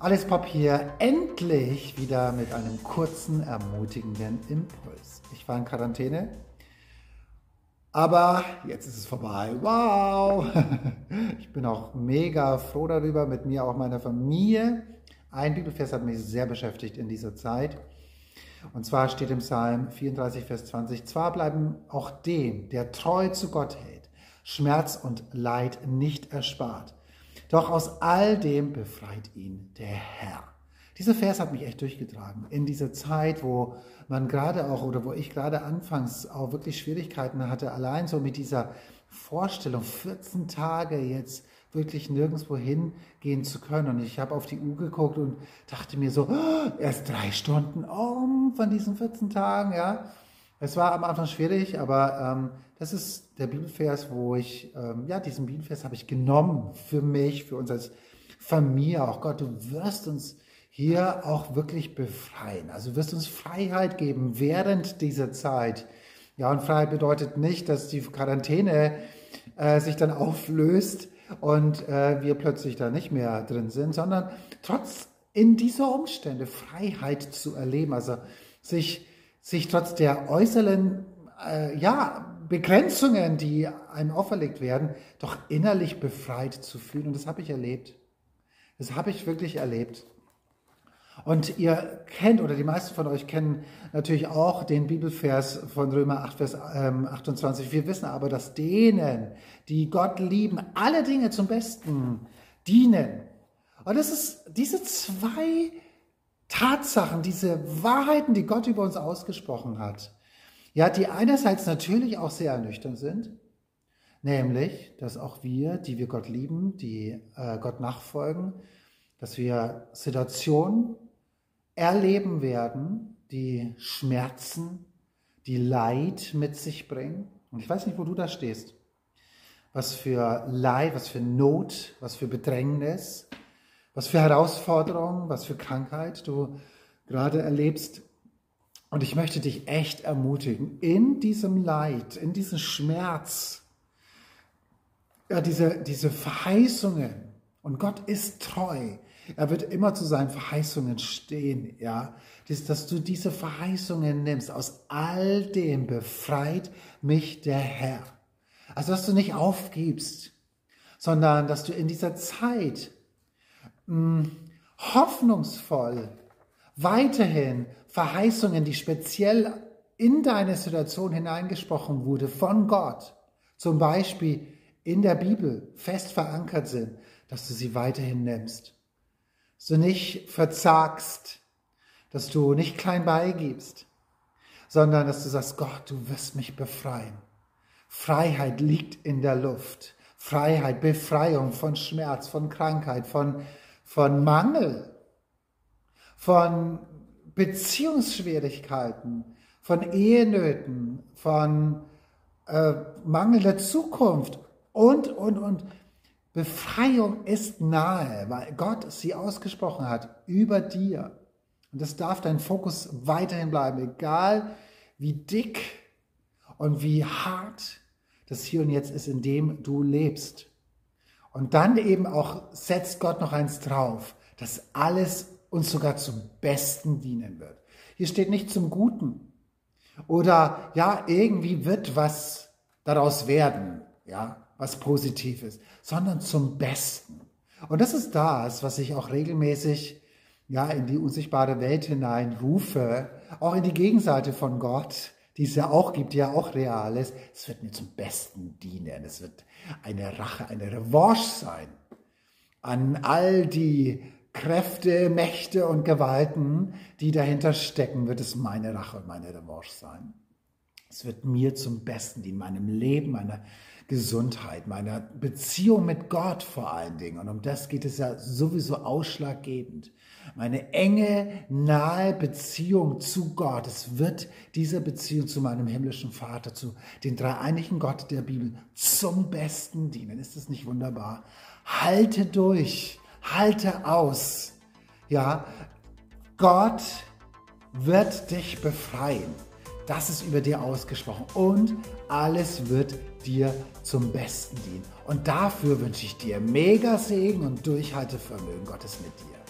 Alles Pop hier endlich wieder mit einem kurzen, ermutigenden Impuls. Ich war in Quarantäne, aber jetzt ist es vorbei. Wow! Ich bin auch mega froh darüber, mit mir auch meiner Familie. Ein Bibelvers hat mich sehr beschäftigt in dieser Zeit. Und zwar steht im Psalm 34, Vers 20, zwar bleiben auch dem, der treu zu Gott hält, Schmerz und Leid nicht erspart. Doch aus all dem befreit ihn der Herr. Dieser Vers hat mich echt durchgetragen. In dieser Zeit, wo man gerade auch oder wo ich gerade anfangs auch wirklich Schwierigkeiten hatte, allein so mit dieser Vorstellung, 14 Tage jetzt wirklich nirgendwo hingehen zu können. Und ich habe auf die Uhr geguckt und dachte mir so, oh, erst drei Stunden um von diesen 14 Tagen, ja. Es war am Anfang schwierig, aber ähm, das ist der Bibelvers, wo ich, ähm, ja, diesen Bibelvers habe ich genommen für mich, für uns als Familie. Auch Gott, du wirst uns hier auch wirklich befreien. Also wirst uns Freiheit geben während dieser Zeit. Ja, und Freiheit bedeutet nicht, dass die Quarantäne äh, sich dann auflöst und äh, wir plötzlich da nicht mehr drin sind, sondern trotz in dieser Umstände Freiheit zu erleben, also sich sich trotz der äußeren äh, ja, Begrenzungen, die einem auferlegt werden, doch innerlich befreit zu fühlen. Und das habe ich erlebt. Das habe ich wirklich erlebt. Und ihr kennt, oder die meisten von euch kennen natürlich auch den Bibelvers von Römer 8, Vers 28. Ähm, Wir wissen aber, dass denen, die Gott lieben, alle Dinge zum Besten dienen. Und das ist diese zwei Tatsachen, diese Wahrheiten, die Gott über uns ausgesprochen hat, ja, die einerseits natürlich auch sehr ernüchternd sind, nämlich, dass auch wir, die wir Gott lieben, die äh, Gott nachfolgen, dass wir Situationen erleben werden, die Schmerzen, die Leid mit sich bringen. Und ich weiß nicht, wo du da stehst. Was für Leid, was für Not, was für Bedrängnis, was für Herausforderungen, was für Krankheit du gerade erlebst. Und ich möchte dich echt ermutigen, in diesem Leid, in diesem Schmerz, ja, diese, diese Verheißungen, und Gott ist treu, er wird immer zu seinen Verheißungen stehen, ja, dass, dass du diese Verheißungen nimmst, aus all dem befreit mich der Herr. Also, dass du nicht aufgibst, sondern dass du in dieser Zeit mh, hoffnungsvoll weiterhin Verheißungen, die speziell in deine Situation hineingesprochen wurde von Gott, zum Beispiel in der Bibel fest verankert sind, dass du sie weiterhin nimmst. Dass du nicht verzagst, dass du nicht klein beigibst, sondern dass du sagst, Gott, du wirst mich befreien. Freiheit liegt in der Luft. Freiheit, Befreiung von Schmerz, von Krankheit, von von Mangel, von Beziehungsschwierigkeiten, von Ehenöten, von äh, mangelnder Zukunft und, und, und. Befreiung ist nahe, weil Gott sie ausgesprochen hat über dir. Und das darf dein Fokus weiterhin bleiben, egal wie dick und wie hart das Hier und Jetzt ist, in dem du lebst. Und dann eben auch setzt Gott noch eins drauf, dass alles uns sogar zum Besten dienen wird. Hier steht nicht zum Guten. Oder ja, irgendwie wird was daraus werden, ja, was Positives, sondern zum Besten. Und das ist das, was ich auch regelmäßig ja in die unsichtbare Welt hinein rufe, auch in die Gegenseite von Gott, die es ja auch gibt, die ja auch real ist, es wird mir zum Besten dienen. Es wird eine Rache, eine Revanche sein an all die Kräfte, Mächte und Gewalten, die dahinter stecken, wird es meine Rache und meine Revanche sein. Es wird mir zum Besten dienen, meinem Leben, meiner Gesundheit, meiner Beziehung mit Gott vor allen Dingen. Und um das geht es ja sowieso ausschlaggebend. Meine enge, nahe Beziehung zu Gott. Es wird diese Beziehung zu meinem himmlischen Vater, zu den dreieinigen Gott der Bibel zum Besten dienen. Ist das nicht wunderbar? Halte durch, halte aus. Ja, Gott wird dich befreien. Das ist über dir ausgesprochen. Und alles wird dir zum Besten dienen. Und dafür wünsche ich dir mega Segen und Durchhaltevermögen Gottes mit dir.